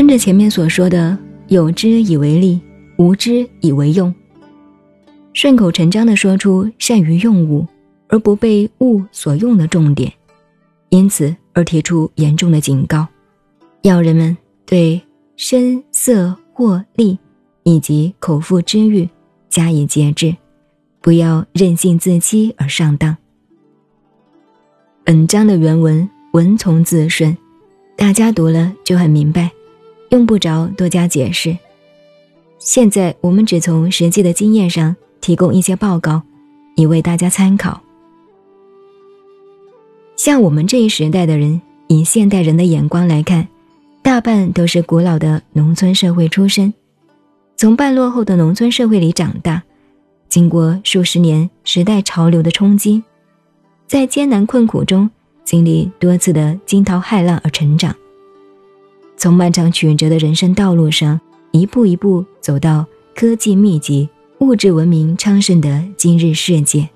跟着前面所说的“有之以为利，无之以为用”，顺口成章地说出善于用物而不被物所用的重点，因此而提出严重的警告，要人们对声色获利以及口腹之欲加以节制，不要任性自欺而上当。本章的原文文从字顺，大家读了就很明白，用不着多加解释。现在我们只从实际的经验上提供一些报告，以为大家参考。像我们这一时代的人，以现代人的眼光来看，大半都是古老的农村社会出身，从半落后的农村社会里长大，经过数十年时代潮流的冲击。在艰难困苦中经历多次的惊涛骇浪而成长，从漫长曲折的人生道路上一步一步走到科技密集、物质文明昌盛的今日世界。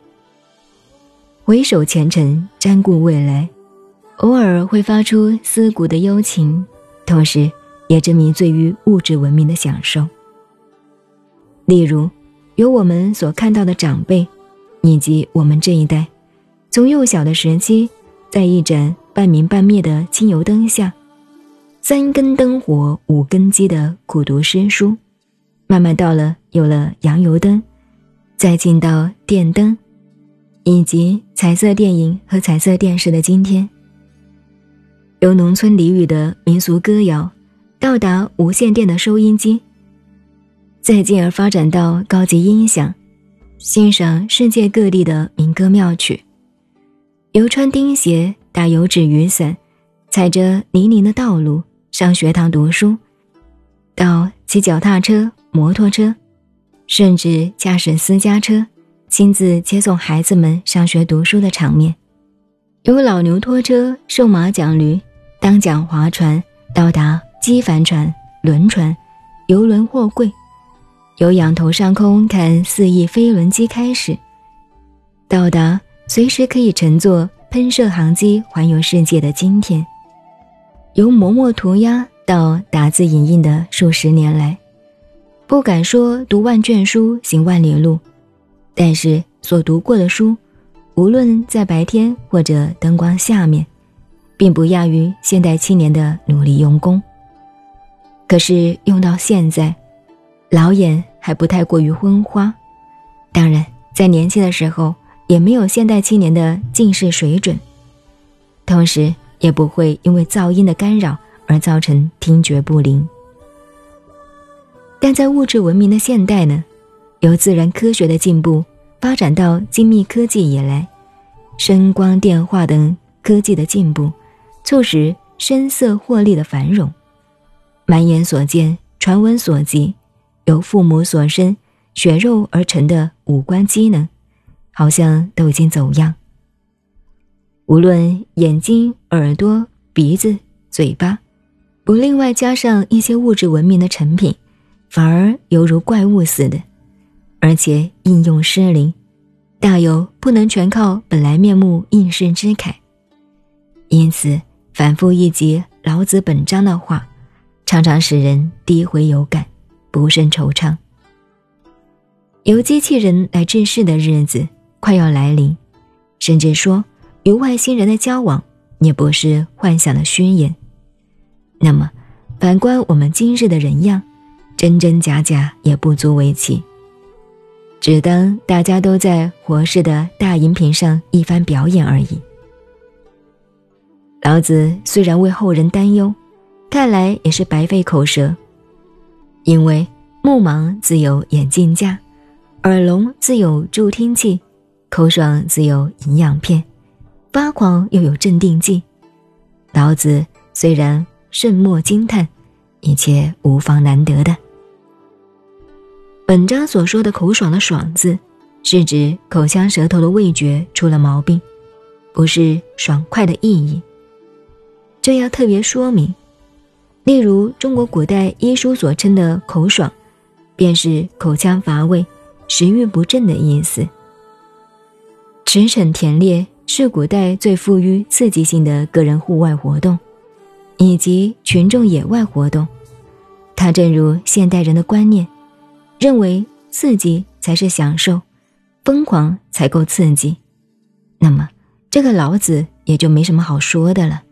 回首前尘，瞻顾未来，偶尔会发出思古的幽情，同时也正迷醉于物质文明的享受。例如，有我们所看到的长辈，以及我们这一代。从幼小的时期，在一盏半明半灭的清油灯下，三根灯火五根鸡的苦读诗书，慢慢到了有了洋油灯，再进到电灯，以及彩色电影和彩色电视的今天，由农村俚语的民俗歌谣，到达无线电的收音机，再进而发展到高级音响，欣赏世界各地的民歌妙曲。由穿钉鞋、打油纸雨伞、踩着泥泞的道路上学堂读书，到骑脚踏车、摩托车，甚至驾驶私家车，亲自接送孩子们上学读书的场面；由老牛拖车、瘦马讲驴、当桨划船到达机帆船、轮船、游轮、货柜；由仰头上空看四翼飞轮机开始，到达。随时可以乘坐喷射航机环游世界的今天，由磨墨涂鸦到打字影印的数十年来，不敢说读万卷书行万里路，但是所读过的书，无论在白天或者灯光下面，并不亚于现代青年的努力用功。可是用到现在，老眼还不太过于昏花，当然在年轻的时候。也没有现代青年的近视水准，同时也不会因为噪音的干扰而造成听觉不灵。但在物质文明的现代呢，由自然科学的进步发展到精密科技以来，声光电化等科技的进步，促使声色获利的繁荣，满眼所见、传闻所及，由父母所生血肉而成的五官机能。好像都已经走样。无论眼睛、耳朵、鼻子、嘴巴，不另外加上一些物质文明的成品，反而犹如怪物似的，而且应用失灵，大有不能全靠本来面目应世之慨。因此，反复一集老子本章的话，常常使人低回有感，不胜惆怅。由机器人来治世的日子。快要来临，甚至说与外星人的交往也不是幻想的虚言。那么，反观我们今日的人样，真真假假也不足为奇。只当大家都在活世的大荧屏上一番表演而已。老子虽然为后人担忧，看来也是白费口舌，因为目盲自有眼镜架，耳聋自有助听器。口爽自有营养片，发狂又有镇定剂。老子虽然慎莫惊叹，一切无妨难得的。本章所说的口爽的爽字，是指口腔舌头的味觉出了毛病，不是爽快的意义。这要特别说明。例如中国古代医书所称的口爽，便是口腔乏味、食欲不振的意思。驰骋田猎是古代最富于刺激性的个人户外活动，以及群众野外活动，它正如现代人的观念，认为刺激才是享受，疯狂才够刺激。那么，这个老子也就没什么好说的了。